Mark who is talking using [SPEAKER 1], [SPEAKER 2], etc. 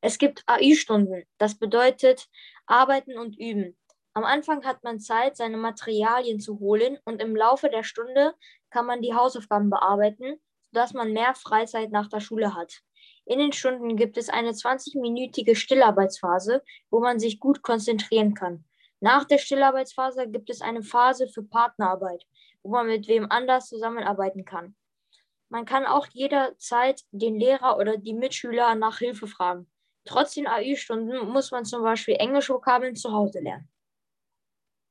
[SPEAKER 1] Es gibt AI-Stunden. Das bedeutet Arbeiten und Üben. Am Anfang hat man Zeit, seine Materialien zu holen und im Laufe der Stunde kann man die Hausaufgaben bearbeiten, sodass man mehr Freizeit nach der Schule hat. In den Stunden gibt es eine 20-minütige Stillarbeitsphase, wo man sich gut konzentrieren kann. Nach der Stillarbeitsphase gibt es eine Phase für Partnerarbeit, wo man mit wem anders zusammenarbeiten kann. Man kann auch jederzeit den Lehrer oder die Mitschüler nach Hilfe fragen. Trotz den AI-Stunden muss man zum Beispiel englische Vokabeln zu Hause lernen.